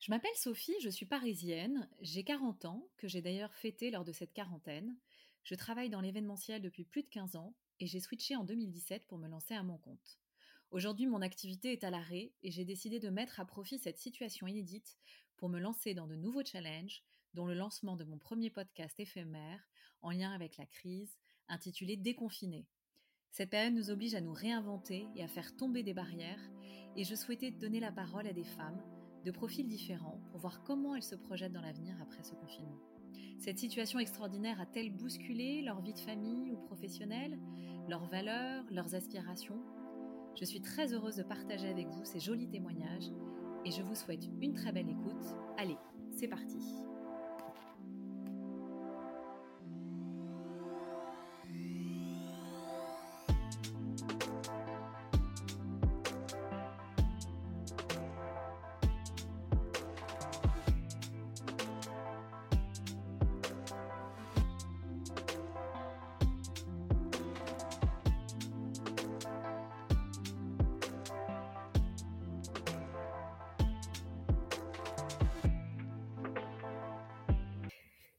Je m'appelle Sophie, je suis parisienne, j'ai 40 ans, que j'ai d'ailleurs fêté lors de cette quarantaine. Je travaille dans l'événementiel depuis plus de 15 ans et j'ai switché en 2017 pour me lancer à mon compte. Aujourd'hui, mon activité est à l'arrêt et j'ai décidé de mettre à profit cette situation inédite pour me lancer dans de nouveaux challenges, dont le lancement de mon premier podcast éphémère en lien avec la crise, intitulé Déconfiné. Cette période nous oblige à nous réinventer et à faire tomber des barrières, et je souhaitais donner la parole à des femmes de profils différents pour voir comment elles se projettent dans l'avenir après ce confinement. Cette situation extraordinaire a-t-elle bousculé leur vie de famille ou professionnelle, leurs valeurs, leurs aspirations? Je suis très heureuse de partager avec vous ces jolis témoignages et je vous souhaite une très belle écoute. Allez, c'est parti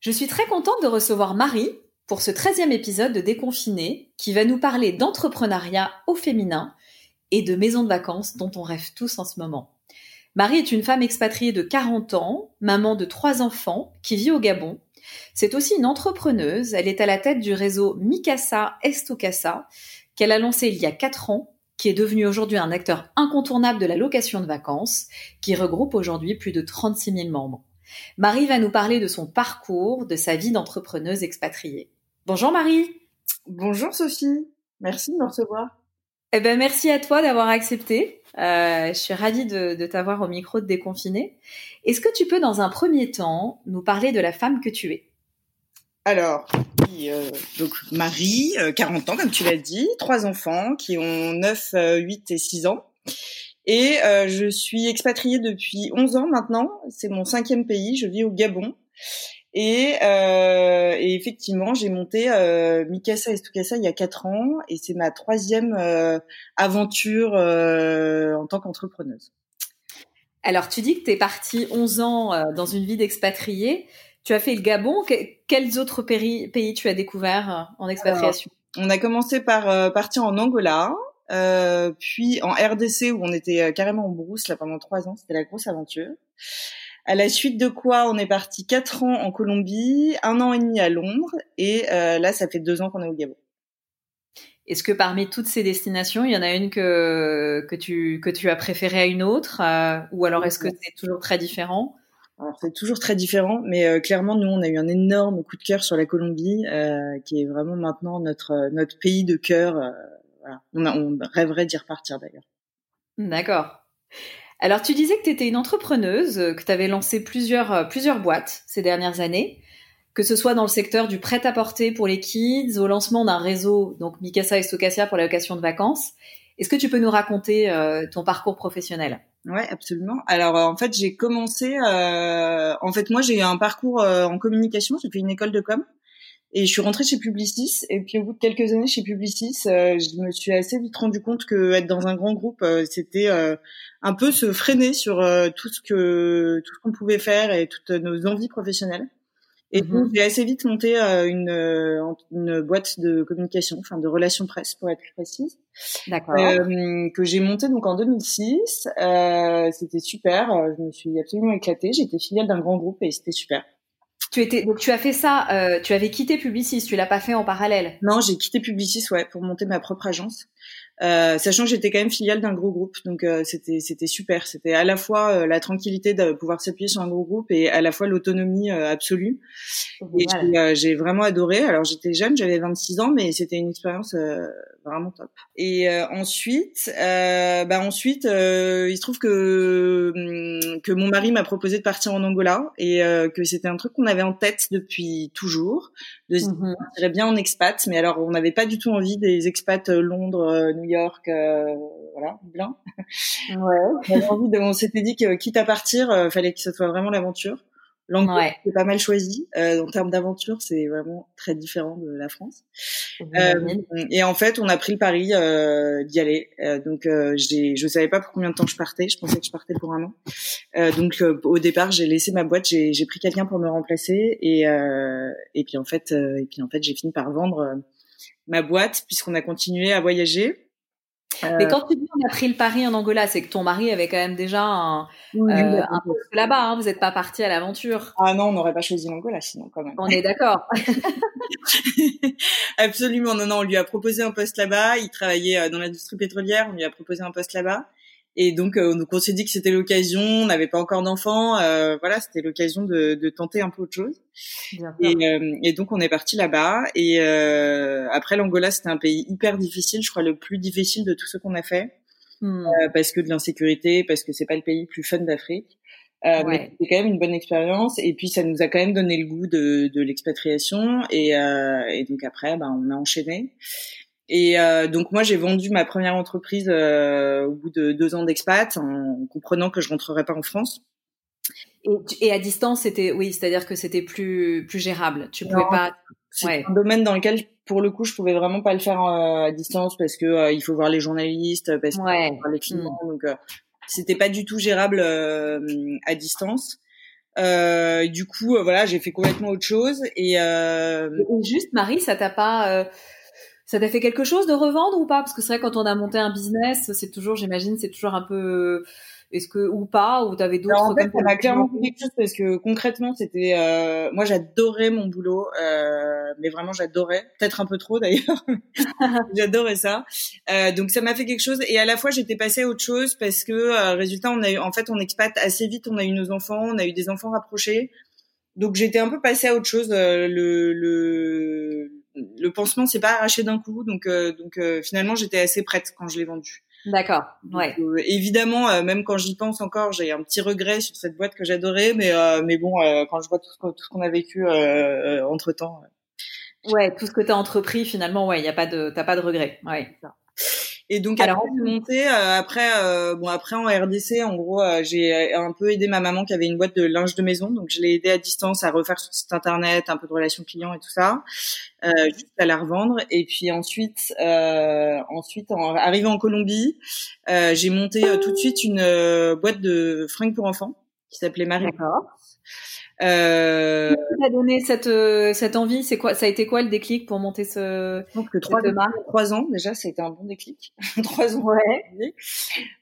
Je suis très contente de recevoir Marie pour ce 13e épisode de Déconfiné qui va nous parler d'entrepreneuriat au féminin et de maisons de vacances dont on rêve tous en ce moment. Marie est une femme expatriée de 40 ans, maman de trois enfants, qui vit au Gabon. C'est aussi une entrepreneuse. Elle est à la tête du réseau Mikasa Estocasa, qu'elle a lancé il y a 4 ans, qui est devenu aujourd'hui un acteur incontournable de la location de vacances, qui regroupe aujourd'hui plus de 36 000 membres. Marie va nous parler de son parcours, de sa vie d'entrepreneuse expatriée. Bonjour Marie. Bonjour Sophie. Merci de me recevoir. Eh ben merci à toi d'avoir accepté. Euh, je suis ravie de, t'avoir au micro de déconfiné. Est-ce que tu peux dans un premier temps nous parler de la femme que tu es? Alors, euh, donc Marie, 40 euh, ans comme tu l'as dit, trois enfants qui ont 9, 8 et 6 ans. Et euh, je suis expatriée depuis 11 ans maintenant. C'est mon cinquième pays. Je vis au Gabon. Et, euh, et effectivement, j'ai monté euh, Mikasa Estukasa il y a 4 ans. Et c'est ma troisième euh, aventure euh, en tant qu'entrepreneuse. Alors, tu dis que tu es partie 11 ans dans une vie d'expatriée. Tu as fait le Gabon. quels autres pays, tu as découvert en expatriation? On a commencé par partir en Angola. Euh, puis en RDC où on était euh, carrément en brousse là pendant trois ans, c'était la grosse aventure. À la suite de quoi, on est parti quatre ans en Colombie, un an et demi à Londres, et euh, là, ça fait deux ans qu'on est au Gabon. Est-ce que parmi toutes ces destinations, il y en a une que que tu que tu as préférée à une autre, ou alors est-ce que c'est toujours très différent? Alors c'est toujours très différent, mais clairement nous on a eu un énorme coup de cœur sur la Colombie, qui est vraiment maintenant notre notre pays de cœur on, rêverait d'y repartir d'ailleurs. D'accord. Alors tu disais que tu étais une entrepreneuse, que tu avais lancé plusieurs, euh, plusieurs boîtes ces dernières années, que ce soit dans le secteur du prêt-à-porter pour les kids, au lancement d'un réseau, donc Mikasa et Stokasia pour la location de vacances. Est-ce que tu peux nous raconter euh, ton parcours professionnel? Ouais, absolument. Alors en fait, j'ai commencé. Euh, en fait, moi, j'ai eu un parcours en communication. J'ai fait une école de com. Et je suis rentrée chez Publicis. Et puis au bout de quelques années chez Publicis, euh, je me suis assez vite rendu compte que être dans un grand groupe, euh, c'était euh, un peu se freiner sur tout ce que tout ce qu'on pouvait faire et toutes nos envies professionnelles. Et donc mhm. j'ai assez vite monté une une boîte de communication, enfin de relations presse pour être plus précise. D'accord. que j'ai monté donc en 2006. c'était super. Je me suis absolument éclatée. J'étais filiale d'un grand groupe et c'était super. Tu étais donc tu as fait ça, euh, tu avais quitté Publicis, tu l'as pas fait en parallèle. Non, j'ai quitté Publicis ouais pour monter ma propre agence. Euh, sachant que j'étais quand même filiale d'un gros groupe, donc euh, c'était c'était super. C'était à la fois euh, la tranquillité de pouvoir s'appuyer sur un gros groupe et à la fois l'autonomie absolue. Et j'ai vraiment adoré. Alors j'étais jeune, j'avais 26 ans, mais c'était une expérience vraiment top. Et ensuite, bah ensuite, il se trouve que hum, que mon mari m'a proposé de partir en Angola et que c'était un truc qu'on avait en tête depuis toujours, de se dire, mmh. bien en expat, mais alors on n'avait pas du tout envie des expats Londres, New York, euh, voilà, Dublin. Ouais. on, s'était dit que quitte à partir, euh, fallait que ce soit vraiment l'aventure. L'Angola, c'est pas mal choisi. Euh, en termes d'aventure, c'est vraiment très différent de la France. Euh, et en fait, on a pris le pari euh, d'y aller. Euh, donc, euh, j'ai, je savais pas pour combien de temps je partais. Je pensais que je partais pour un an. Euh, donc, au départ, j'ai laissé ma boîte. J'ai, j'ai pris quelqu'un pour me remplacer. Et, et puis en fait, et puis en fait, j'ai fini par vendre ma boîte puisqu'on a continué à voyager. Mais quand tu dis on a pris le pari en Angola, c'est que ton mari avait quand même déjà un, euh, un poste là-bas. Hein, vous n'êtes pas parti à l'aventure. Ah non, on n'aurait pas choisi l'Angola sinon quand même. On est d'accord. Absolument. Non, non, on lui a proposé un poste là-bas. Il travaillait euh, dans l'industrie pétrolière. On lui a proposé un poste là-bas. Et donc, euh, donc on s'est dit que c'était l'occasion. On n'avait pas encore d'enfants. Euh, voilà, c'était l'occasion de, de, tenter un peu autre chose. Et, euh, et, donc, on est parti là-bas. Et euh, après, l'Angola, c'était un pays hyper difficile. Je crois le plus difficile de tout ce qu'on a fait, hmm. parce que de l'insécurité, parce que c'est pas le pays le plus fun d'Afrique. Euh, mais c'était quand même une bonne expérience et puis ça nous a quand même donné le goût de, de l'expatriation et, euh, et donc après ben, on a enchaîné et euh, donc moi j'ai vendu ma première entreprise euh, au bout de deux ans d'expat en comprenant que je rentrerais pas en France. Et, et à distance c'était oui, c'est-à-dire que c'était plus plus gérable. Tu pouvais pas. C'est un domaine dans lequel pour le coup je pouvais vraiment pas le faire euh, à distance parce que euh, il faut voir les journalistes, parce qu'il faut voir les clients, mmh. donc c'était pas du tout gérable à distance. Euh, du coup, voilà, j'ai fait complètement autre chose. Et, euh... et juste, Marie, ça t'a pas, ça t'a fait quelque chose de revendre ou pas? Parce que c'est vrai quand on a monté un business, c'est toujours, j'imagine, c'est toujours un peu est-ce que ou pas? Ou t'avais d'autres en fait ça m'a clairement fait quelque chose parce que concrètement c'était euh, moi j'adorais mon boulot euh, mais vraiment j'adorais. Peut-être un peu trop d'ailleurs. J'adorais ça. Euh, donc ça m'a fait quelque chose. Et à la fois j'étais passée à autre chose parce que euh, résultat on a eu, en fait on expat assez vite. On a eu nos enfants on a eu des enfants rapprochés. Donc j'étais un peu passée à autre chose euh, le, le le pansement s'est pas arraché d'un coup, donc euh, donc euh, finalement j'étais assez prête quand je l'ai vendu. D'accord. Ouais. Euh, évidemment, même quand j'y pense encore, j'ai un petit regret sur cette boîte que j'adorais, mais mais bon, quand je vois tout ce qu'on a vécu entre temps. Ouais, tout ce que tu as entrepris finalement, ouais, il y a pas de t'as pas de regret. Ouais. Et donc alors on monté euh, après euh, bon après en RDC en gros euh, j'ai un peu aidé ma maman qui avait une boîte de linge de maison. Donc je l'ai aidé à distance à refaire son site internet un peu de relations clients et tout ça euh, juste à la revendre. Et puis ensuite ensuite en arrivé en Colombie j'ai monté tout de suite une boîte de fringues pour enfants qui s'appelait Marie euh... Qui donné cette euh, cette envie? C'est quoi Ça a été quoi le déclic pour monter ce pense que trois, trois ans déjà, ça a été un bon déclic. trois ans. Ouais.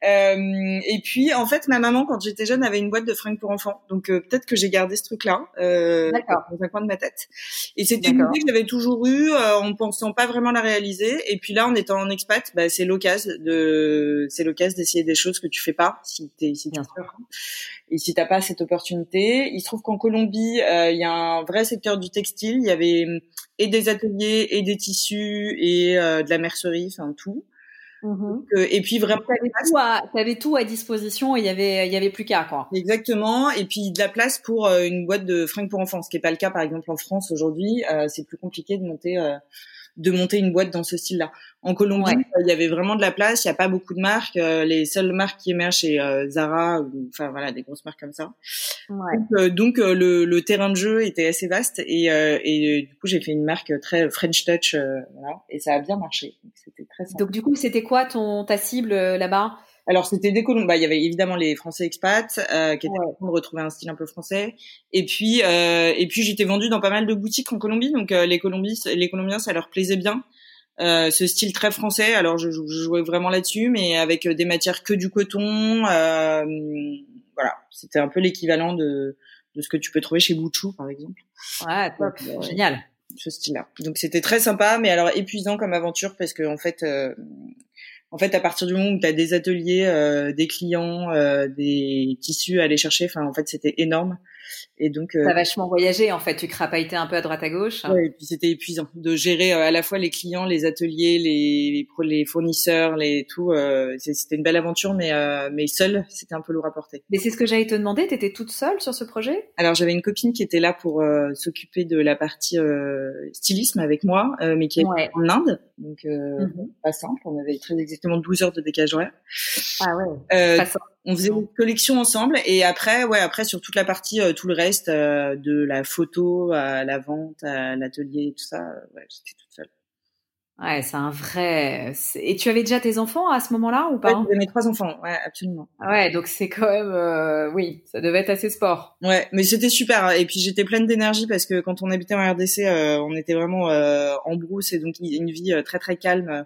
Euh, et puis en fait, ma maman quand j'étais jeune avait une boîte de fringues pour enfants, donc euh, peut-être que j'ai gardé ce truc-là euh, dans un coin de ma tête. Et c'était une idée que j'avais toujours eue euh, en pensant pas vraiment la réaliser. Et puis là, en étant en expat, bah, c'est l'occasion de c'est l'occasion d'essayer des choses que tu fais pas si t'es si Bien sûr. Et si t'as pas cette opportunité, il se trouve qu'en Colombie, euh, il y a un vrai secteur du textile. Il y avait hum, et des ateliers, et des tissus, et euh, de la mercerie, enfin tout. Mmh euh, et puis vraiment, t'avais tout, à, avais tout à disposition et il y avait, il y avait plus qu'à quoi. Exactement. Et puis de la place pour une boîte de fringues pour enfants, ce qui est pas le cas par exemple en France aujourd'hui. c'est plus compliqué de monter de monter une boîte dans ce style-là. En Colombie, il y avait vraiment de la place. Il n'y a pas beaucoup de marques. Euh, les seules marques qui émergent, c'est euh, Zara, ou, enfin voilà, des grosses marques comme ça. Ouais. Donc, euh, le, le, terrain de jeu était assez vaste et, et du coup j'ai fait une marque très French Touch, voilà, et ça a bien marché. C'était très. Donc du coup, c'était quoi ton ta cible là-bas? Alors c'était des Colombiens. Bah, il y avait évidemment les Français expats euh, qui étaient contents de retrouver un style un peu français. Et puis euh, et puis j'étais vendue dans pas mal de boutiques en Colombie, donc euh, les Colombiens, les Colombiens, ça leur plaisait bien. Euh, ce style très français. Alors je, je jouais vraiment là-dessus, mais avec des matières que du coton. Euh, voilà, c'était un peu l'équivalent de de ce que tu peux trouver chez Bouchou par exemple. Ouais, top, euh, génial. Ce style-là. Donc c'était très sympa, mais alors épuisant comme aventure parce que en fait en fait, à partir du moment où tu as des ateliers, euh, des clients, euh, des tissus à aller chercher, enfin, en fait, c'était énorme. Et donc, euh, t'as vachement voyagé en fait. Tu crapailletais un peu à droite à gauche. Ouais, et puis c'était épuisant de gérer euh, à la fois les clients, les ateliers, les les, fournisseurs, les tout. Euh, c'était une belle aventure, mais euh, mais seule, c'était un peu lourd à porter. Mais c'est ce que j'allais te demander. T'étais toute seule sur ce projet? Alors j'avais une copine qui était là pour s'occuper de la partie stylisme avec moi, mais qui est en Inde, donc mm-hmm. pas simple. On avait très exactement 12 heures de décalage horaire. Ah ouais. On faisait une collection ensemble et après, ouais, après sur toute la partie, tout le reste, de la photo à la vente, à l'atelier, tout ça, ouais, j'étais toute seule. Ouais, c'est un vrai. Et tu avais déjà tes enfants à ce moment-là ou pas? Ouais, Mes trois enfants, ouais, absolument. Ouais, donc c'est quand même, euh, oui, ça devait être assez sport. Ouais, mais c'était super. Et puis j'étais pleine d'énergie parce que quand on habitait en RDC, euh, on était vraiment euh, en brousse et donc une vie très très calme.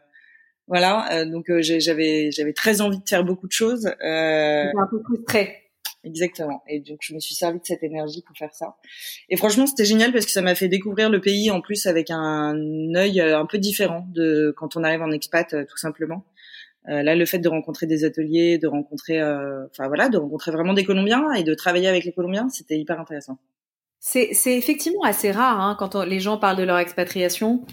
Voilà, donc j'avais j'avais très envie de faire beaucoup de choses. Euh... un peu frustrée. Exactement. Et donc je me suis servi de cette énergie pour faire ça. Et franchement, c'était génial parce que ça m'a fait découvrir le pays en plus avec un œil euh, un peu différent de quand on arrive en expat, euh, tout simplement. Euh, là, le fait de rencontrer des ateliers, de rencontrer, euh, enfin voilà, de rencontrer vraiment des Colombiens et de travailler avec les Colombiens, c'était hyper intéressant. C'est effectivement assez rare hein, quand les gens parlent de leur expatriation.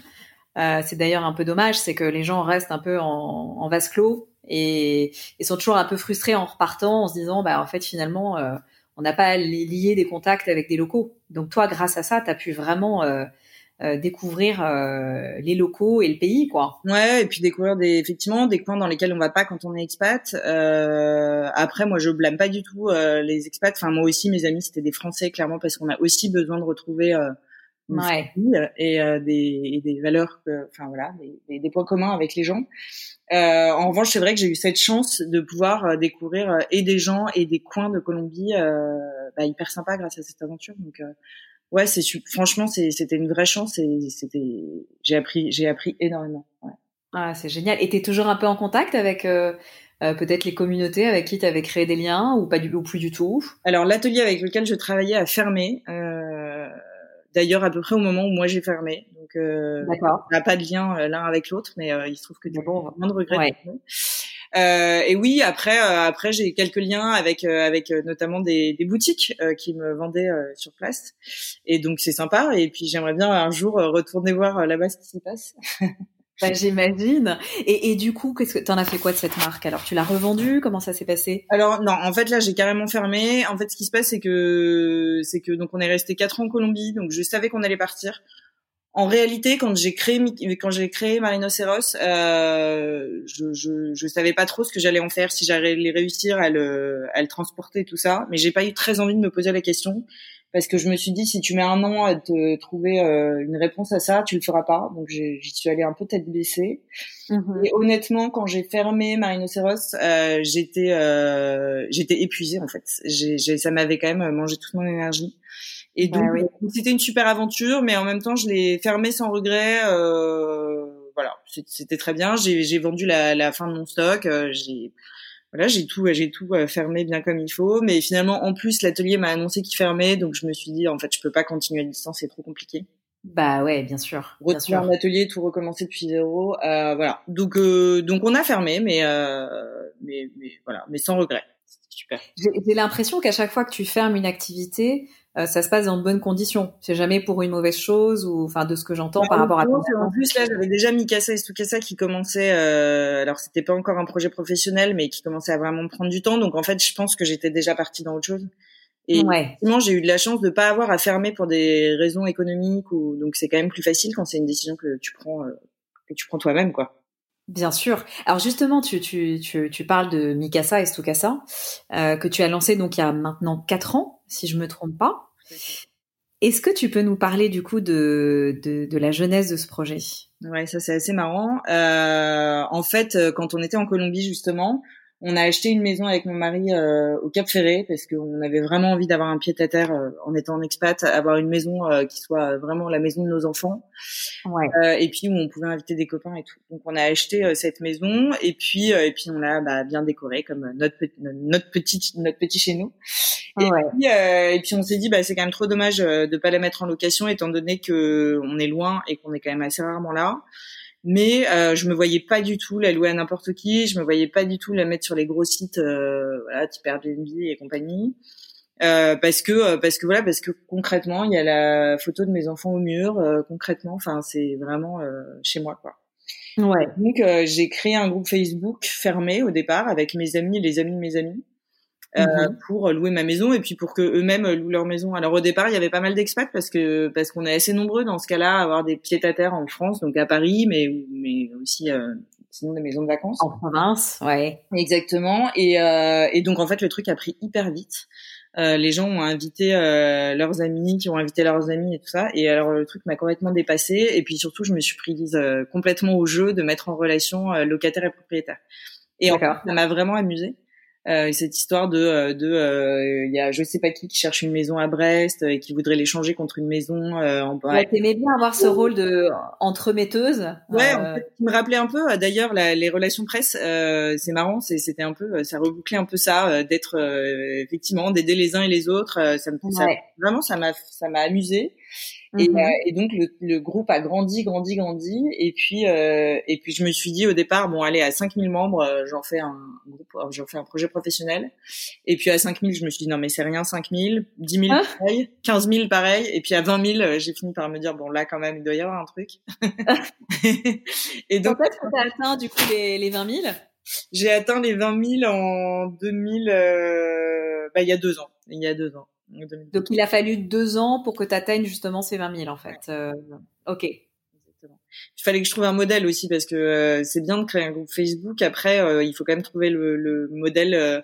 Euh, c'est d'ailleurs un peu dommage, c'est que les gens restent un peu en, en vase clos et, et, sont toujours un peu frustrés en repartant en se disant bah en fait finalement euh, on n'a pas lié des contacts avec des locaux. Donc toi grâce à ça tu as pu vraiment euh, euh découvrir euh, les locaux et le pays quoi. Ouais et puis découvrir des effectivement des coins dans lesquels on va pas quand on est expat. après moi je blâme pas du tout les expats. Enfin moi aussi mes amis c'était des Français clairement parce qu'on a aussi besoin de retrouver ouais. et, des, et, des, valeurs, enfin voilà, des, des, points communs avec les gens. Euh, en revanche, c'est vrai que j'ai eu cette chance de pouvoir euh, découvrir euh, et des gens et des coins de Colombie euh, bah, hyper sympas grâce à cette aventure. Donc euh, ouais, c'est franchement c'était une vraie chance et c'était j'ai appris j'ai appris énormément. Ouais. Ah, c'est génial. Et t'es toujours un peu en contact avec euh, peut-être les communautés avec qui tu avais créé des liens ou pas du ou plus du tout? Alors l'atelier avec lequel je travaillais a fermé. D'ailleurs à peu près au moment où moi j'ai fermé. Donc, euh, on n'a pas de lien euh, l'un avec l'autre, mais euh, il se trouve que du bon, moins de regrets. Euh, et oui, après, euh, après j'ai quelques liens avec avec notamment des, des boutiques qui me vendaient sur place, et donc c'est sympa. Et puis j'aimerais bien un jour retourner voir là-bas ce qui s'y passe. Bah, J'imagine. Et, du coup, qu'est-ce que t'en as fait quoi de cette marque? Alors, tu l'as revendue? Comment ça s'est passé? Alors non, en fait là, j'ai carrément fermé. En fait, ce qui se passe, c'est que c'est que donc on est resté quatre ans en Colombie, donc je savais qu'on allait partir. En réalité, quand j'ai créé quand j'ai créé Marinoceros, euh, je, je je savais pas trop ce que j'allais en faire, si j'allais réussir à le à le transporter tout ça, mais j'ai pas eu très envie de me poser la question parce que je me suis dit si tu mets un an à te trouver euh, une réponse à ça, tu le feras pas. Donc j'y suis allée un peu tête baissée. Mm-hmm. Et honnêtement, quand j'ai fermé Marinoceros, euh, j'étais euh, j'étais épuisée en fait. J'ai, ça m'avait quand même mangé toute mon énergie. Et bah donc, c'était une super aventure, mais en même temps, je l'ai fermé sans regret. Euh, voilà, c'était très bien. J'ai vendu la, la, fin de mon stock. Euh, j'ai voilà, j'ai tout, j'ai tout euh, fermé bien comme il faut. Mais finalement, en plus, l'atelier m'a annoncé qu'il fermait, donc je me suis dit, en fait, je peux pas continuer à distance, c'est trop compliqué. Bah ouais, bien sûr. Retrouver un atelier, tout recommencer depuis zéro, euh, voilà. Donc, euh, donc on a fermé, mais, mais, mais voilà, mais sans regret. Super. J'ai l'impression qu'à chaque fois que tu fermes une activité, euh, ça se passe dans de bonnes conditions. C'est jamais pour une mauvaise chose ou enfin de ce que j'entends par rapport à. En plus là, j'avais déjà Mikasa et Stukasa qui commençait. Euh, alors c'était pas encore un projet professionnel, mais qui commençait à vraiment prendre du temps. Donc en fait, je pense que j'étais déjà partie dans autre chose. Et ouais. j'ai eu de la chance de pas avoir à fermer pour des raisons économiques ou donc c'est quand même plus facile quand c'est une décision que tu prends euh, que tu prends toi-même quoi. Bien sûr. Alors justement, tu, tu, tu, tu parles de Mikasa et Stukasa, euh, que tu as lancé donc il y a maintenant quatre ans, si je me trompe pas. Est-ce que tu peux nous parler du coup de, de, de la jeunesse de ce projet? Ouais, ça c'est assez marrant. Euh, en fait, euh, quand on était en Colombie justement, on a acheté une maison avec mon mari euh, au Cap Ferré parce qu'on avait vraiment envie d'avoir un pied à terre euh, en étant en expat, avoir une maison euh, qui soit vraiment la maison de nos enfants. Ouais. et puis où on pouvait inviter des copains et tout. Donc on a acheté cette maison et puis et puis on l'a bah, bien décoré comme notre notre petit notre petit chez nous. Et, puis, et puis on s'est dit bah c'est quand même trop dommage de pas la mettre en location étant donné que on est loin et qu'on est quand même assez rarement là mais euh, je me voyais pas du tout la louer à n'importe qui, je me voyais pas du tout la mettre sur les gros sites, euh, voilà, type Airbnb et compagnie, euh, parce que euh, parce que voilà, parce que concrètement, il y a la photo de mes enfants au mur, euh, concrètement, enfin c'est vraiment euh, chez moi quoi. Ouais. Donc j'ai créé un groupe Facebook fermé au départ avec mes amis et les amis de mes amis. Euh, mhm. pour louer ma maison et puis pour que eux-mêmes louent leur maison. Alors au départ, il y avait pas mal d'expats parce que parce qu'on est assez nombreux dans ce cas-là à avoir des pieds à terre en France, donc à Paris, mais mais aussi euh, sinon des maisons de vacances. En province, ouais. Exactement. Et, euh, et donc en fait le truc a pris hyper vite. Euh, les gens ont invité euh, leurs amis, qui ont invité leurs amis et tout ça. Et alors le truc m'a complètement dépassé. Et puis surtout, je me suis prise euh, complètement au jeu de mettre en relation euh, locataire et propriétaire. Et en fait, ça m'a vraiment amusée. Euh, cette histoire de euh, de euh, il y a je sais pas qui qui cherche une maison à Brest et qui voudrait l'échanger contre une maison en ouais, t'aimais bien avoir ce rôle de entremetteuse ouais en fait, me rappelait un peu d'ailleurs les relations presse c'est marrant c'était un peu ça rebouclait un peu ça d'être effectivement d'aider les uns et les autres ça me ça, vraiment ça m'a ça m'a amusé et, mmh euh, et, donc le, le, groupe a grandi, grandi, grandi. Et puis euh, et puis je me suis dit au départ bon allez à 5000 membres euh, j'en fais un groupe, euh, j'en fais un projet professionnel. Et puis à 5000 je me suis dit non mais c'est rien 5000, 10 000 ah. pareil, 15 000 pareil. Et puis à 20 000 j'ai fini par me dire bon là quand même il doit y avoir un truc. et donc que t'as atteint du coup les, les 20 000 J'ai atteint les 20 000 en 2000 bah il y a deux ans. Il y a deux ans. Donc il a fallu deux ans pour que tu atteignes justement ces 20 000 en fait. Euh, ok. Il fallait que je trouve un modèle aussi parce que euh, c'est bien de créer un groupe Facebook. Après, euh, il faut quand même trouver le, le modèle,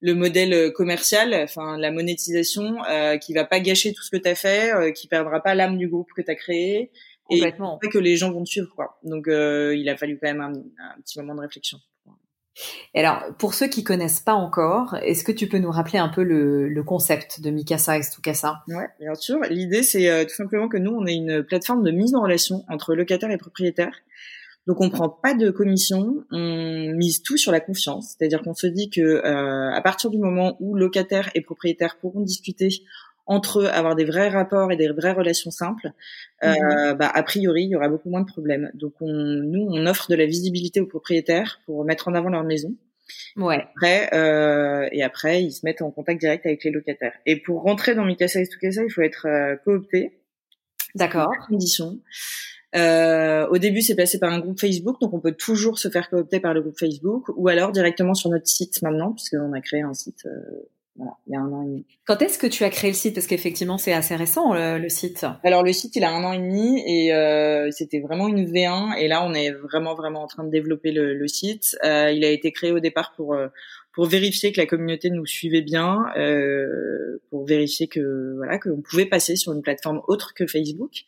le modèle commercial, enfin la monétisation, qui va pas gâcher tout ce que tu as fait, qui perdra pas l'âme du groupe que tu as créé et que les gens vont te suivre. Quoi. Donc il a fallu quand même un, un petit moment de réflexion alors, pour ceux qui connaissent pas encore, est-ce que tu peux nous rappeler un peu le, le concept de Mikasa et Stukasa Ouais, bien sûr. L'idée, c'est euh, tout simplement que nous, on est une plateforme de mise en relation entre locataires et propriétaires. Donc, on prend pas de commission, on mise tout sur la confiance. C'est-à-dire qu'on se dit que euh, à partir du moment où locataires et propriétaires pourront discuter entre eux, avoir des vrais rapports et des vraies relations simples, euh, mhm. bah, a priori, il y aura beaucoup moins de problèmes. Donc, on, nous, on offre de la visibilité aux propriétaires pour mettre en avant leur maison. Ouais. Après, euh, et après, ils se mettent en contact direct avec les locataires. Et pour rentrer dans Mikasa et Stukasa, il faut être euh, coopté. D'accord. Condition. Euh, au début, c'est passé par un groupe Facebook, donc on peut toujours se faire coopter par le groupe Facebook, ou alors directement sur notre site maintenant, puisqu'on a créé un site euh, voilà, il y a un an et demi. Quand est-ce que tu as créé le site? Parce qu'effectivement, c'est assez récent le, site. Alors le site, il a un an et demi et euh, c'était vraiment une V1. Et là, on est vraiment vraiment en train de développer le, le site. Euh, il a été créé au départ pour euh, pour vérifier que la communauté nous suivait bien, euh, pour vérifier que voilà qu'on pouvait passer sur une plateforme autre que Facebook.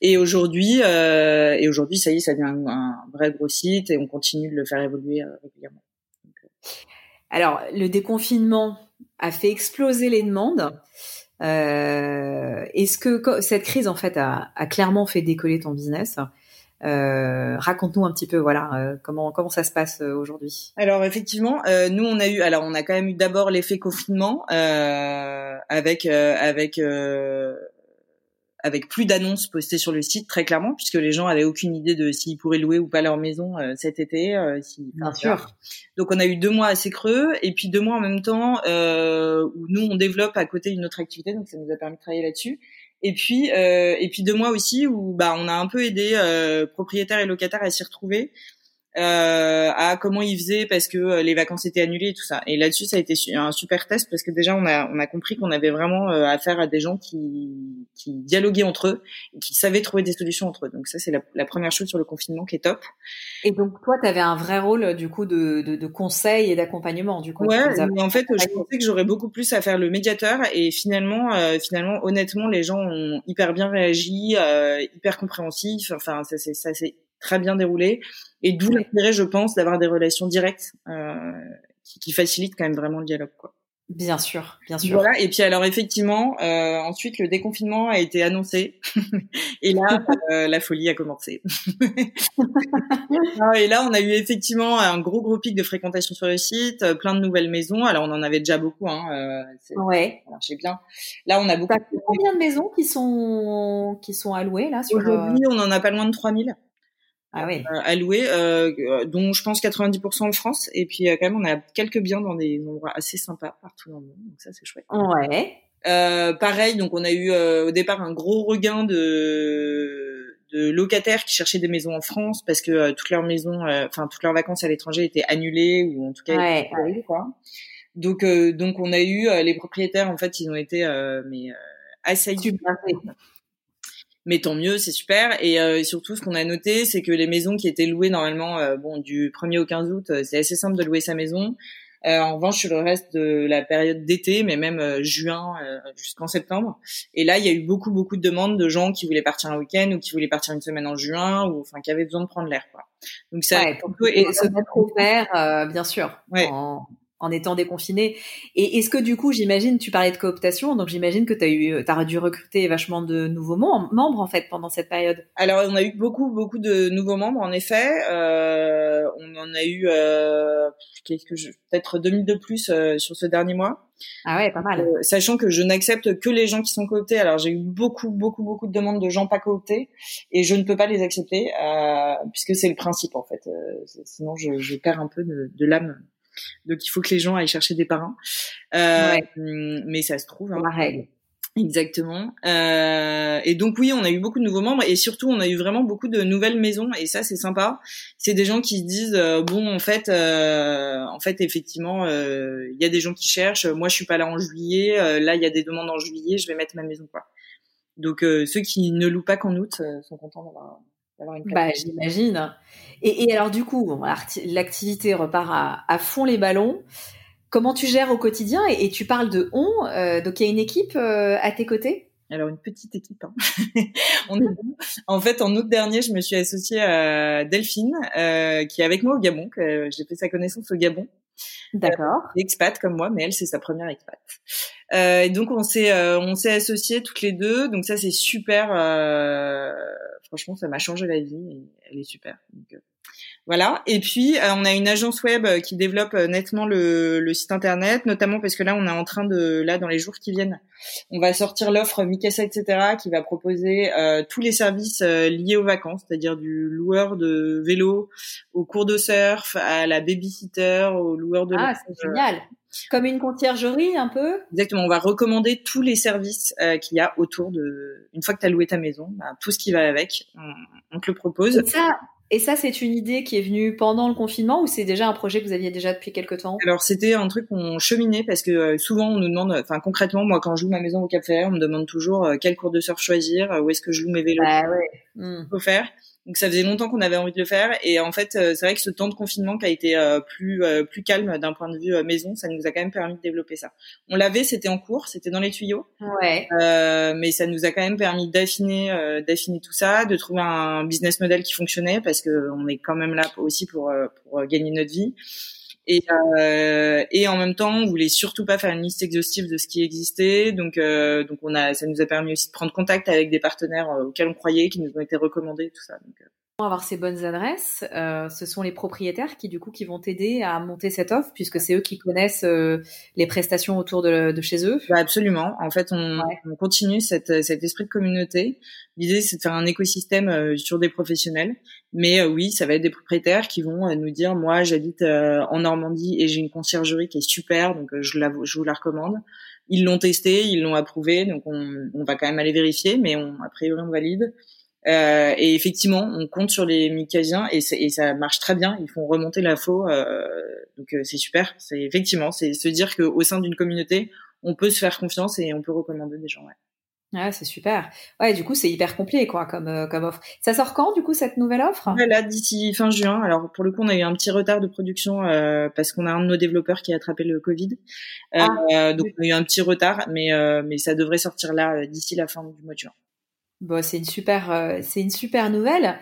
Et aujourd'hui, euh, et aujourd'hui, ça y est, ça devient un, un, vrai gros site et on continue de le faire évoluer euh, régulièrement. Alors, le déconfinement, a fait exploser les demandes. Euh, Est-ce que cette crise en fait a, a, clairement fait décoller ton business? Euh, Raconte-nous un petit peu, voilà, euh, comment comment ça se passe euh, aujourd'hui. Alors effectivement, euh, nous on a eu, alors on a quand même eu d'abord l'effet confinement avec avec avec plus d'annonces postées sur le site très clairement puisque les gens avaient aucune idée de s'ils pourraient louer ou pas leur maison euh, cet été euh, si, bien sûr. Donc on a eu deux mois assez creux et puis deux mois en même temps euh, où nous on développe à côté une autre activité donc ça nous a permis de travailler là-dessus. Et puis euh, et puis deux mois aussi où bah on a un peu aidé euh, propriétaires et locataires à s'y retrouver euh, à comment ils faisaient parce que euh, les vacances étaient annulées et tout ça. Et là-dessus, ça a été un super test parce que déjà, on a, on a compris qu'on avait vraiment euh, affaire à des gens qui, qui dialoguaient entre eux et qui savaient trouver des solutions entre eux. Donc ça, c'est la, la, première chose sur le confinement qui est top. Et donc toi, tu avais un vrai rôle du coup de, de, de conseil et d'accompagnement du coup. Ouais, mais en fait, je pensais que j'aurais beaucoup plus à faire le médiateur et finalement, euh, finalement, honnêtement, les gens ont hyper bien réagi, euh, hyper compréhensifs. Enfin, ça c'est ça c'est très bien déroulé. Et d'où l'intérêt, je pense, d'avoir des relations directes euh, qui, qui, facilitent quand même vraiment le dialogue. Quoi. Bien sûr, bien sûr. Voilà. Et puis alors effectivement, euh, ensuite le déconfinement a été annoncé et là euh, la folie a commencé. Ah, et là on a eu effectivement un gros gros pic de fréquentation sur le site, euh, plein de nouvelles maisons. Alors on en avait déjà beaucoup. Hein, euh, ouais. Ça marchait bien. Là on a beaucoup. Combien de maisons qui sont qui sont allouées là sur Aujourd'hui on en a pas loin de 3000 ah oui. Euh, alloués, euh, dont je pense 90% en France. Et puis euh, quand même, on a quelques biens dans des endroits assez sympas partout dans le monde. Donc ça, c'est chouette. Ouais. Euh, pareil, donc on a eu au départ un gros regain de, de locataires qui cherchaient des maisons en France parce que toutes leurs maisons, enfin toutes leurs vacances à l'étranger étaient annulées ou en tout cas ouais, annulées, quoi. Donc donc on a eu les propriétaires en fait, ils ont été mais assaillis mais tant mieux, c'est super. Et surtout, ce qu'on a noté, c'est que les maisons qui étaient louées normalement, bon, du 1er au 15 août, c'est assez simple de louer sa maison. Euh, en revanche, sur le reste de la période d'été, mais même euh, juin euh, jusqu'en septembre. Et là, il y a eu beaucoup, beaucoup de demandes de gens qui voulaient partir un week-end ou qui voulaient partir une semaine en juin ou enfin qui avaient besoin de prendre l'air. Quoi. Donc ça, ouais, et se mettre au vert, bien sûr. Ouais en étant déconfiné. Et est-ce que du coup, j'imagine, tu parlais de cooptation, donc j'imagine que tu as eu, dû recruter vachement de nouveaux membres en fait pendant cette période. Alors on a eu beaucoup beaucoup de nouveaux membres en effet. Euh, on en a eu euh, peut-être 2000 de plus euh, sur ce dernier mois. Ah ouais, pas mal. Euh, sachant que je n'accepte que les gens qui sont cooptés. Alors j'ai eu beaucoup beaucoup beaucoup de demandes de gens pas cooptés et je ne peux pas les accepter euh, puisque c'est le principe en fait. sinon je, je, perds un peu de, de l'âme donc il faut que les gens aillent chercher des parrains. Euh, Mais ça se trouve. Hein. La règle. Exactement. Euh, et donc oui, on a eu beaucoup de nouveaux membres et surtout on a eu vraiment beaucoup de nouvelles maisons et ça c'est sympa. C'est des gens qui se disent euh, bon en fait, euh, en fait effectivement euh, il y a des gens qui cherchent. Moi je suis pas là en juillet. Euh, là il y a des demandes en juillet. Je vais mettre ma maison quoi. Donc ceux qui ne louent pas qu'en août sont contents d'avoir bah, j'imagine. Et, et, alors du coup, l'activité repart à, à, fond les ballons. Comment tu gères au quotidien et, tu parles de on, euh, donc il y a une équipe euh, à tes côtés? Alors une petite équipe. Hein. on est bon. En fait, en août dernier, je me suis associée à Delphine, euh, qui est avec moi au Gabon. Que j'ai fait sa connaissance au Gabon. D'accord. Euh, expat comme moi, mais elle c'est sa première expat. Euh, et donc on s'est euh, on s'est associés toutes les deux. Donc ça c'est super. Euh, franchement, ça m'a changé la vie. Et elle est super. Donc, voilà. Et puis, euh, on a une agence web qui développe nettement le, le, site internet, notamment parce que là, on est en train de, là, dans les jours qui viennent, on va sortir l'offre Mikasa, etc., qui va proposer euh, tous les services liés aux vacances, c'est-à-dire du loueur de vélo, au cours de surf, à la babysitter, au loueur de... Ah, c'est génial comme une conciergerie un peu? Exactement, on va recommander tous les services euh, qu'il y a autour de... Une fois que tu as loué ta maison, bah, tout ce qui va avec, on, on te le propose. Et ça, et ça, c'est une idée qui est venue pendant le confinement ou c'est déjà un projet que vous aviez déjà depuis quelques temps? Alors c'était un truc qu'on cheminait parce que euh, souvent on nous demande, enfin concrètement, moi quand je loue ma maison au Cap Ferret, on me demande toujours euh, quel cours de surf choisir, où est-ce que je loue mes vélos, ah ouais. Hmm. faut faire. Donc ça faisait longtemps qu'on avait envie de le faire et en fait euh, c'est vrai que ce temps de confinement qui a été euh, plus euh, plus calme d'un point de vue maison, ça nous a quand même permis de développer ça. On l'avait, c'était en cours, c'était dans les tuyaux. Ouais. mais ça nous a quand même permis d'affiner d'affiner tout ça, de trouver un business model qui fonctionnait parce que on est quand même là aussi pour pour gagner notre vie. Et, euh, et en même temps, on voulait surtout pas faire une liste exhaustive de ce qui existait. Donc, euh, donc on a, ça nous a permis aussi de prendre contact avec des partenaires euh, auxquels on croyait, qui nous ont été recommandés, tout ça. Avoir ces bonnes adresses, euh, ce sont les propriétaires qui du coup qui vont t'aider à monter cette offre puisque c'est eux qui connaissent euh, les prestations autour de, de chez eux. Bah absolument. En fait, on, on continue cette, cet esprit de communauté. L'idée, c'est de faire un écosystème euh, sur des professionnels. Mais euh, oui, ça va être des propriétaires qui vont nous dire, moi, j'habite en Normandie et j'ai une conciergerie qui est super, donc je, la, je vous la recommande. Ils l'ont testé, ils l'ont approuvé, donc on, on, va quand même aller vérifier, mais on, a priori on valide. Euh, et effectivement, on compte sur les Micasiens et, et, ça marche très bien. Ils font remonter l'info, euh, donc euh, c'est super. C'est effectivement, c'est se dire qu'au sein d'une communauté, on peut se faire confiance et on peut recommander des gens. Ouais. Ouais, c'est super. Ouais, du coup, c'est hyper complet, quoi, comme, euh, comme offre. Ça sort quand, du coup, cette nouvelle offre? Là, d'ici fin juin. Alors, pour le coup, on a eu un petit retard de production euh, parce qu'on a un de nos développeurs qui a attrapé le Covid. Euh, ah, donc, on a eu un petit retard, mais, mais ça devrait sortir là d'ici la fin du mois de juin. Bon, c'est une super, euh, c'est une super nouvelle.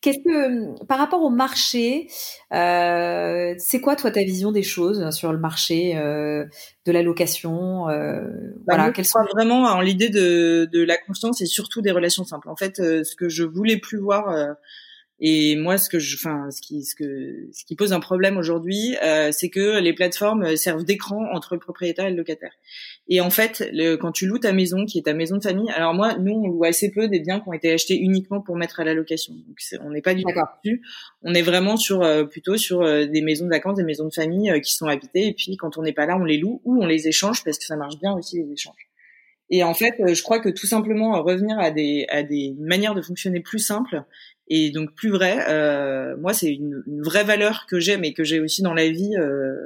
Qu'est-ce que, par rapport au marché, euh, c'est quoi toi ta vision des choses sur le marché euh, de la location euh, bah, Voilà, quelle soit vraiment en l'idée de, de la confiance et surtout des relations simples. En fait, euh, ce que je voulais plus voir et moi, ce que je, enfin, ce qui, ce que, ce qui pose un problème aujourd'hui, euh, c'est que les plateformes servent d'écran entre le propriétaire et le locataire. Et en fait, le, quand tu loues ta maison, qui est ta maison de famille, alors moi, nous, on loue assez peu des biens qui ont été achetés uniquement pour mettre à la location. Donc, on n'est pas du tout dessus. On est vraiment sur, euh, plutôt sur euh, des maisons de vacances, des maisons de famille qui sont habitées. Et puis, quand on n'est pas là, on les loue ou on les échange parce que ça marche bien aussi les échanges. Et en fait, je crois que tout simplement revenir à des à des manières de fonctionner plus simples et donc plus vrai. Euh, moi, c'est une, une, vraie valeur que j'ai, mais que j'ai aussi dans la vie euh,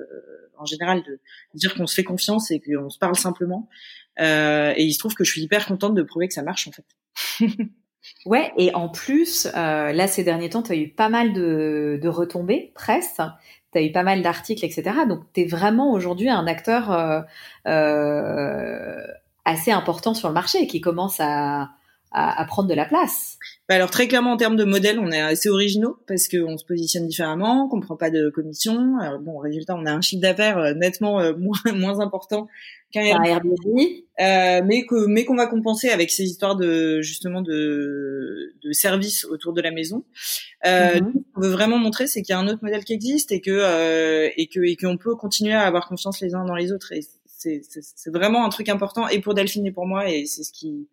en général, de dire qu'on se fait confiance et qu'on se parle simplement. Euh, et il se trouve que je suis hyper contente de prouver que ça marche en fait. Ouais, et en plus, euh, là, ces derniers temps, tu as eu pas mal de, de retombées presse, tu as eu pas mal d'articles, etc. Donc, tu es vraiment aujourd'hui un acteur euh, euh, assez important sur le marché qui commence à, à, à prendre de la place. Bah alors très clairement en termes de modèle, on est assez originaux parce qu'on se positionne différemment, qu'on prend pas de commission. Alors, bon, résultat, on a un chiffre d'affaires euh, nettement euh, moins moins important qu'un Airbnb, euh, mais que mais qu'on va compenser avec ces histoires de justement de de services autour de la maison. Euh, mm-hmm. On veut vraiment montrer c'est qu'il y a un autre modèle qui existe et que euh, et que et qu'on peut continuer à avoir confiance les uns dans les autres. Et c'est c'est vraiment un truc important et pour Delphine et pour moi et c'est ce qui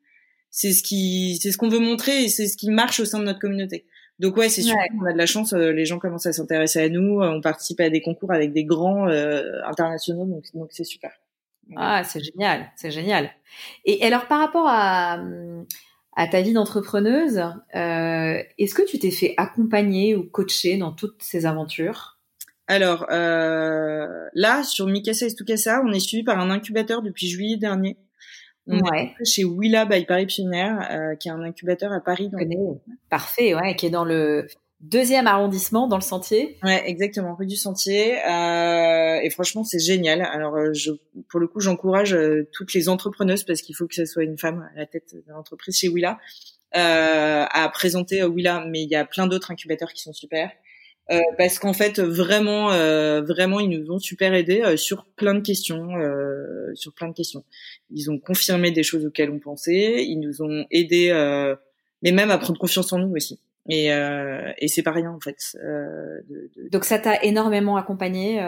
c'est ce qui, c'est ce qu'on veut montrer et c'est ce qui marche au sein de notre communauté. Donc ouais, c'est sûr, on a de la chance, euh, les gens commencent à s'intéresser à nous, euh, on participe à des concours avec des grands euh, internationaux, donc donc c'est super. Ah, c'est génial, c'est génial. Et alors par rapport à à ta vie d'entrepreneuse, euh, est-ce que tu t'es fait accompagner ou coacher dans toutes ces aventures? Alors euh, là, sur Mikasa et Stukasa, on est suivi par un incubateur depuis juillet dernier. On est chez Willa by Paris Pionnière, euh, qui est un incubateur à Paris. Parfait, ouais, qui est dans le deuxième arrondissement, dans le Sentier. Ouais, exactement, rue du Sentier. Euh, et franchement, c'est génial. Alors, euh, je, pour le coup, j'encourage euh, toutes les entrepreneuses, parce qu'il faut que ce soit une femme à la tête de l'entreprise chez Willa, euh, à présenter Willa. Mais il y a plein d'autres incubateurs qui sont super. Euh, parce qu'en fait vraiment euh, vraiment ils nous ont super aidés euh, sur plein de questions sur plein de questions. Ils ont confirmé des choses auxquelles on pensait ils nous ont aidés mais même à prendre confiance en nous aussi. Et et c'est pas rien en fait de, de... donc ça t'a énormément accompagné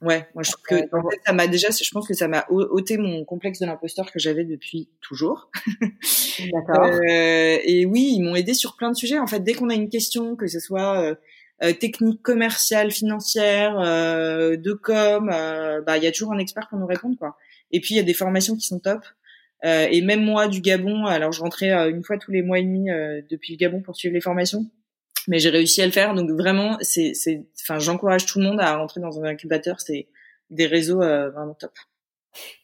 ouais moi je trouve que en fait, ça m'a déjà je pense que ça m'a ôté mon complexe de l'imposteur que j'avais depuis toujours. D'accord. Et oui ils m'ont aidé sur plein de sujets. En fait dès qu'on a une question que ce soit euh, techniques commerciales, financières, euh, de com, euh, bah il y a toujours un expert pour nous répondre quoi. Et puis il y a des formations qui sont top. et même moi du Gabon, alors je rentrais une fois tous les mois et demi depuis le Gabon pour suivre les formations mais j'ai réussi à le faire. Donc vraiment, c'est, enfin, j'encourage tout le monde à rentrer dans un incubateur. C'est des réseaux vraiment top.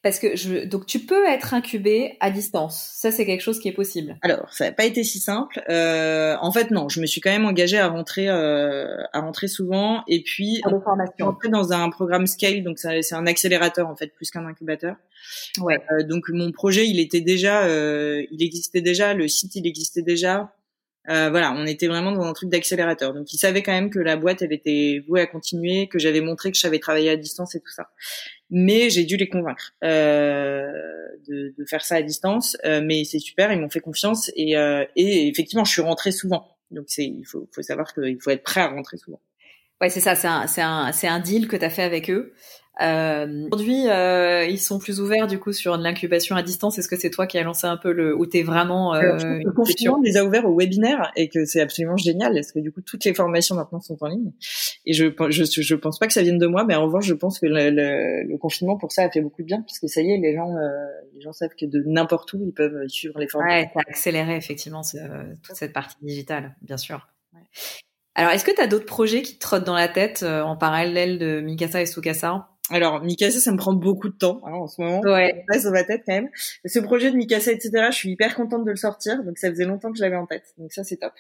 Parce que je, donc tu peux être incubé à distance. Ça, c'est quelque chose qui est possible. Alors, ça n'a pas été si simple. Euh, en fait, non. Je me suis quand même engagée à rentrer, euh, à rentrer souvent, et puis rentrer dans un programme scale. Donc, c'est un accélérateur en fait, plus qu'un incubateur. Ouais. Euh, donc, mon projet, il était déjà, euh, il existait déjà. Le site, il existait déjà. Euh, voilà, on était vraiment dans un truc d'accélérateur. Donc, ils savaient quand même que la boîte, elle était vouée à continuer, que j'avais montré que je savais travailler à distance et tout ça. Mais j'ai dû les convaincre euh, de, de, faire ça à distance. Euh, mais c'est super, ils m'ont fait confiance et, euh, et effectivement, je suis rentrée souvent. Donc, c'est il faut, faut savoir qu'il faut être prêt à rentrer souvent. Ouais, c'est ça, c'est un, c'est un, c'est un deal que tu as fait avec eux. Euh, Aujourd'hui, euh, ils sont plus ouverts du coup sur l'incubation à distance. Est-ce que c'est toi qui as lancé un peu le où t'es vraiment euh, Le confinement les a ouverts au webinaire et que c'est absolument génial parce que du coup toutes les formations maintenant sont en ligne. Et je je je pense pas que ça vienne de moi, mais en revanche je pense que le, le, confinement pour ça a fait beaucoup de bien parce que ça y est les gens euh, les gens savent que de n'importe où ils peuvent suivre les formations. Ouais, ça a accéléré effectivement toute cette partie digitale, bien sûr. Ouais. Alors, est-ce que tu as d'autres projets qui te trottent dans la tête euh, en parallèle de Mikasa et Sukasa? Alors Mikasa, ça me prend beaucoup de temps hein, en ce moment. Ouais. Ça sur ma tête quand même. Ce projet de Mikasa, etc. Je suis hyper contente de le sortir, donc ça faisait longtemps que je l'avais en tête, donc ça c'est top.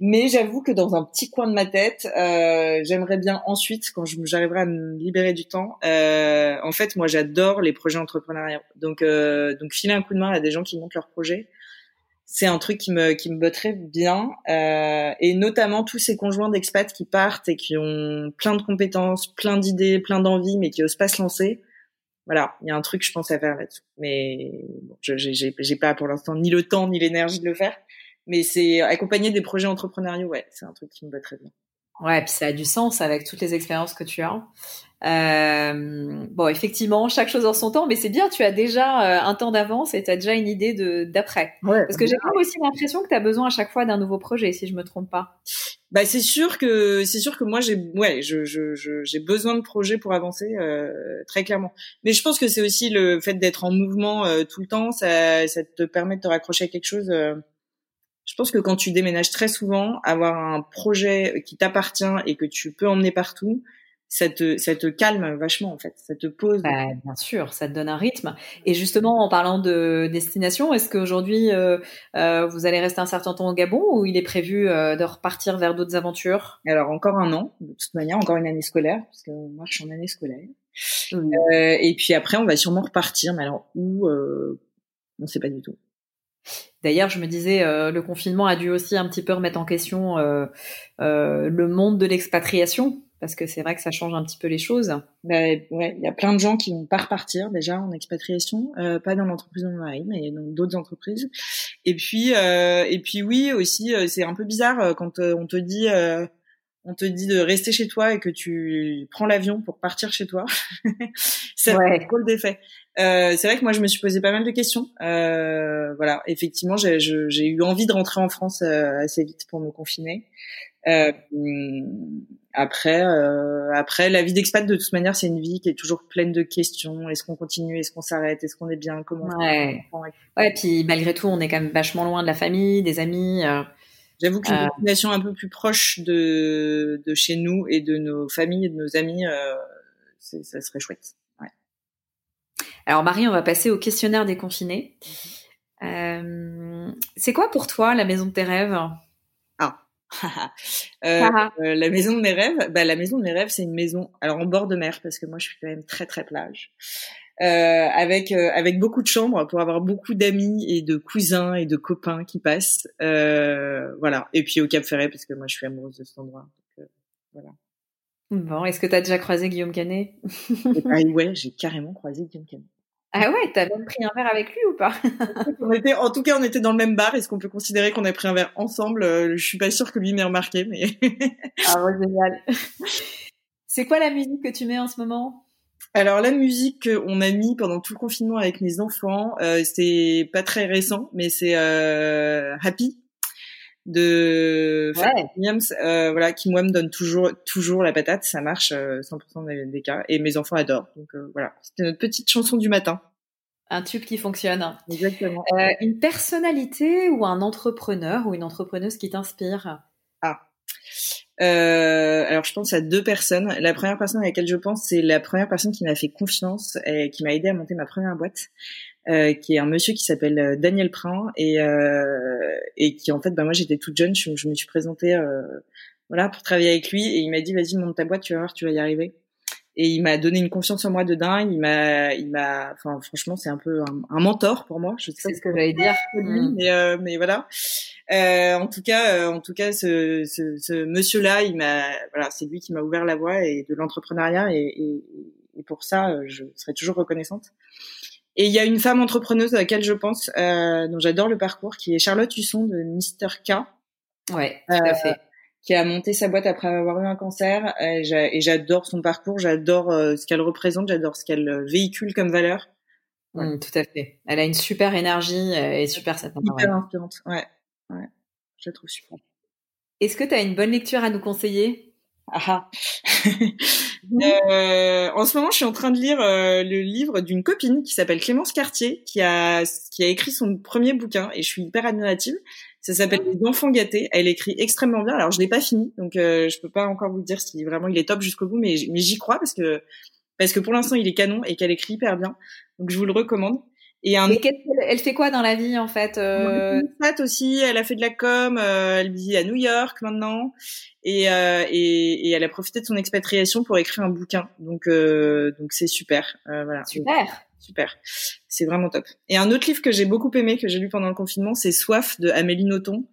Mais j'avoue que dans un petit coin de ma tête, euh, j'aimerais bien ensuite, quand j'arriverai à me libérer du temps, euh, en fait, moi j'adore les projets entrepreneuriaux. Donc euh, donc filer un coup de main à des gens qui montent leurs projets c'est un truc qui me qui me botterait bien euh, et notamment tous ces conjoints d'expats qui partent et qui ont plein de compétences, plein d'idées, plein d'envies mais qui osent pas se lancer. Voilà, il y a un truc je pense à faire là-dessus. Mais bon, je j'ai pas pour l'instant ni le temps ni l'énergie de le faire, mais c'est accompagner des projets entrepreneuriaux, ouais, c'est un truc qui me botterait bien. Ouais, puis ça a du sens avec toutes les expériences que tu as. Euh, bon, effectivement, chaque chose en son temps, mais c'est bien, tu as déjà euh, un temps d'avance et tu as déjà une idée de d'après. Ouais, Parce que j'ai même aussi l'impression que tu as besoin à chaque fois d'un nouveau projet, si je me trompe pas. Bah c'est sûr que c'est sûr que moi j'ai ouais je je j'ai besoin de projets pour avancer euh, très clairement. Mais je pense que c'est aussi le fait d'être en mouvement euh, tout le temps, ça ça te permet de te raccrocher à quelque chose. Euh, je pense que quand tu déménages très souvent, avoir un projet qui t'appartient et que tu peux emmener partout, ça te, ça te calme vachement en fait, ça te pose. Bah, bien sûr, ça te donne un rythme. Et justement, en parlant de destination, est-ce qu'aujourd'hui euh, euh, vous allez rester un certain temps au Gabon ou il est prévu euh, de repartir vers d'autres aventures? Alors encore un an, de toute manière, encore une année scolaire, parce que moi je suis en année scolaire. et puis après, on va sûrement repartir, mais alors où On ne sait pas du tout. D'ailleurs, je me disais, le confinement a dû aussi un petit peu remettre en question le monde de l'expatriation parce que c'est vrai que ça change un petit peu les choses. Ben ouais, il y a plein de gens qui vont pas repartir déjà en expatriation, euh, pas dans l'entreprise dont on mais dans d'autres entreprises. Et puis euh, et puis oui aussi, euh, c'est un peu bizarre quand on te dit on te dit de rester chez toi et que tu prends l'avion pour partir chez toi. c'est ouais. un drôle d'effet. C'est vrai que moi je me suis posé pas mal de questions. Voilà, effectivement, j'ai eu envie de rentrer en France assez vite pour me confiner. Euh, après, euh, après, la vie d'expat de toute manière, c'est une vie qui est toujours pleine de questions. Est-ce qu'on continue? Est-ce qu'on s'arrête? Est-ce qu'on est bien? Comment Ouais. ouais. Puis malgré tout, on est quand même vachement loin de la famille, des amis. Euh, J'avoue que une destination un peu plus proche de de chez nous et de nos familles et de nos amis, euh, ça serait chouette. Ouais. Alors Marie, on va passer au questionnaire des confinés. Euh, c'est quoi pour toi la maison de tes rêves? euh, euh, la maison de mes rêves, bah, la maison de mes rêves, c'est une maison, alors en bord de mer, parce que moi, je suis quand même très très plage, euh, avec euh, avec beaucoup de chambres pour avoir beaucoup d'amis et de cousins et de copains qui passent, euh, voilà. Et puis au Cap Ferret, parce que moi, je suis amoureuse de cet endroit. Donc, voilà. Bon, est-ce que tu as déjà croisé Guillaume Canet? Ouais, j'ai carrément croisé Guillaume Canet. Ah ouais, t'as même pris un verre avec lui ou pas? On était, En tout cas, on était dans le même bar. Est-ce qu'on peut considérer qu'on a pris un verre ensemble? Euh, Je suis pas sûre que lui m'ait remarqué, mais... ah ouais, génial. C'est quoi la musique que tu mets en ce moment? Alors la musique qu'on a mis pendant tout le confinement avec mes enfants, euh, c'est pas très récent, mais c'est euh, Happy de ouais. Williams, euh, voilà, qui moi me donne toujours toujours la patate, ça marche 100% euh, des, cas, et mes enfants adorent. Donc euh, voilà, c'était notre petite chanson du matin. Un tube qui fonctionne. Exactement. Euh, une personnalité ou un entrepreneur ou une entrepreneuse qui t'inspire? Ah. Alors je pense à deux personnes. La première personne à laquelle je pense, c'est la première personne qui m'a fait confiance et qui m'a aidé à monter ma première boîte. Euh, qui est un monsieur qui s'appelle euh, Daniel Prin et euh, et qui en fait bah moi j'étais toute jeune je, je me suis présentée euh, voilà pour travailler avec lui et il m'a dit vas-y monte ta boîte tu vas voir tu vas y arriver. Et il m'a donné une confiance en moi de dingue il m'a il m'a enfin franchement c'est un peu un, mentor pour moi je sais ce que j'allais dire. mm. mais mais voilà. En tout cas en tout cas ce, ce, ce monsieur là il m'a voilà c'est lui qui m'a ouvert la voie et de l'entrepreneuriat et, et, et pour ça je serai toujours reconnaissante et il y a une femme entrepreneuse à laquelle je pense, euh, dont j'adore le parcours, qui est Charlotte Husson de Mister K. Ouais, tout à euh, fait. Qui a monté sa boîte après avoir eu un cancer. Et j'adore son parcours, j'adore euh, ce qu'elle représente, j'adore ce qu'elle véhicule comme valeur. Mmh, tout à fait. Elle a une super énergie et super cette Hyper inspirante, ouais. ouais. Je la trouve super. Est-ce que tu as une bonne lecture à nous conseiller? Ah, ah. euh, en ce moment, je suis en train de lire euh, le livre d'une copine qui s'appelle Clémence Cartier, qui a qui a écrit son premier bouquin, et je suis hyper admirative. Ça s'appelle ah. Les enfants gâtés. Elle écrit extrêmement bien. Alors, je l'ai pas fini, donc euh, je peux pas encore vous dire si vraiment il est top jusqu'au bout, mais mais j'y crois parce que parce que pour l'instant, il est canon et qu'elle écrit hyper bien. Donc, je vous le recommande. Et un... elle fait quoi dans la vie en fait euh... aussi, elle a fait de la com, euh, elle vit à New York maintenant, et, euh, et, et, elle a profité de son expatriation pour écrire un bouquin. Donc euh, donc c'est super. Voilà. Super. Super. C'est vraiment top. Et un autre livre que j'ai beaucoup aimé, que j'ai lu pendant le confinement, c'est Soif de Amélie Nothomb,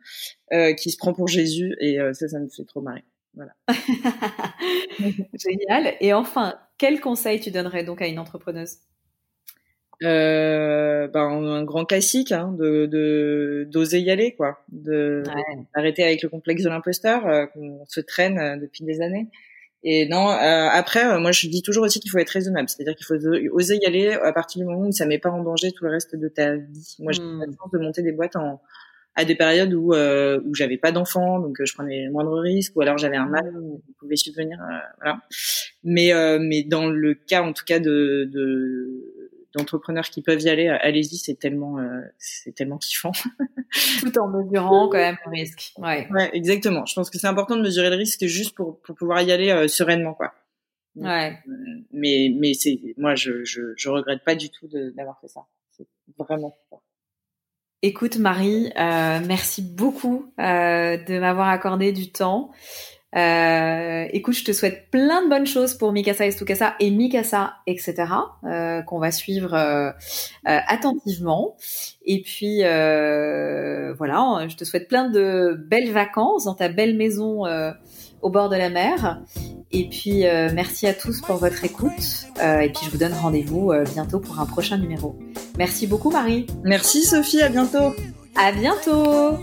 qui se prend pour Jésus, et ça, ça me fait trop marrer. Voilà. Génial. Et enfin, quel conseil tu donnerais donc à une entrepreneuse? Euh, ben, un grand classique hein, de d'oser y aller quoi de d'arrêter avec le complexe de l'imposteur euh, qu'on se traîne euh, depuis des années. Et non euh, après moi je dis toujours aussi qu'il faut être raisonnable. C'est-à-dire qu'il faut oser y aller à partir du moment où ça met pas en danger tout le reste de ta vie. Moi j'ai eu la hmm. chance de monter des boîtes en à des périodes où où j'avais pas d'enfants donc je prenais moindre risque ou alors j'avais un mal où je pouvais subvenir voilà. Mais mais dans le cas en tout cas de, de d'entrepreneurs qui peuvent y aller, allez-y, c'est tellement, euh, c'est tellement kiffant. Tout en mesurant quand même le risque. Ouais. ouais. exactement. Je pense que c'est important de mesurer le risque juste pour, pour pouvoir y aller euh, sereinement, quoi. Ouais. mais mais c'est moi je, je je regrette pas du tout d'avoir fait ça. C'est vraiment. Écoute Marie, euh, merci beaucoup euh, de m'avoir accordé du temps. Euh, écoute, je te souhaite plein de bonnes choses pour Mikasa et Stukasa et Mikasa, etc. Euh, qu'on va suivre euh, euh, attentivement. Et puis voilà, je te souhaite plein de belles vacances dans ta belle maison au bord de la mer. Et puis merci à tous pour votre écoute. et puis je vous donne rendez-vous bientôt pour un prochain numéro. Merci beaucoup Marie. Merci Sophie, à bientôt. À bientôt.